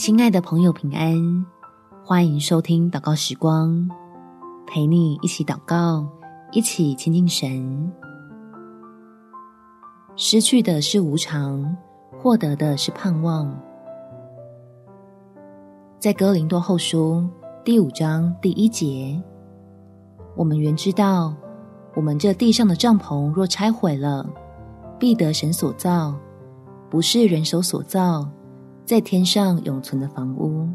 亲爱的朋友，平安！欢迎收听祷告时光，陪你一起祷告，一起亲近神。失去的是无常，获得的是盼望。在哥林多后书第五章第一节，我们原知道，我们这地上的帐篷若拆毁了，必得神所造，不是人手所造。在天上永存的房屋，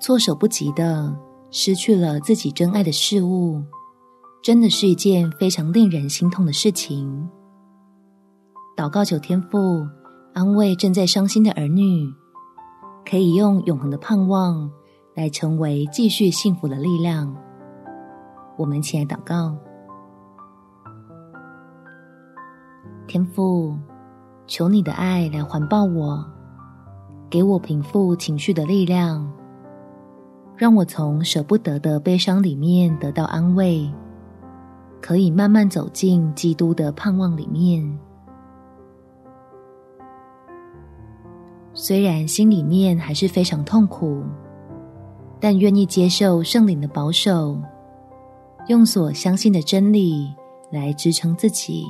措手不及的失去了自己珍爱的事物，真的是一件非常令人心痛的事情。祷告求天父安慰正在伤心的儿女，可以用永恒的盼望来成为继续幸福的力量。我们一起来祷告，天父。求你的爱来环抱我，给我平复情绪的力量，让我从舍不得的悲伤里面得到安慰，可以慢慢走进基督的盼望里面。虽然心里面还是非常痛苦，但愿意接受圣灵的保守，用所相信的真理来支撑自己。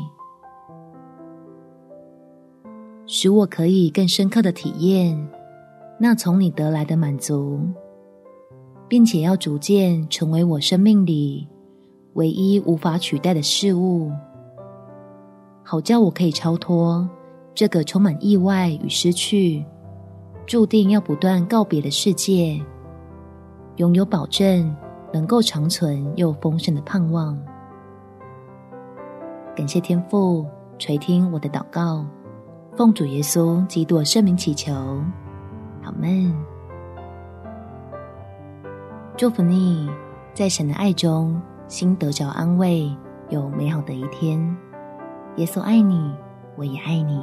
使我可以更深刻的体验那从你得来的满足，并且要逐渐成为我生命里唯一无法取代的事物，好叫我可以超脱这个充满意外与失去、注定要不断告别的世界，拥有保证能够长存又丰盛的盼望。感谢天父垂听我的祷告。奉主耶稣基督圣名祈求，阿门。祝福你，在神的爱中，心得着安慰，有美好的一天。耶稣爱你，我也爱你。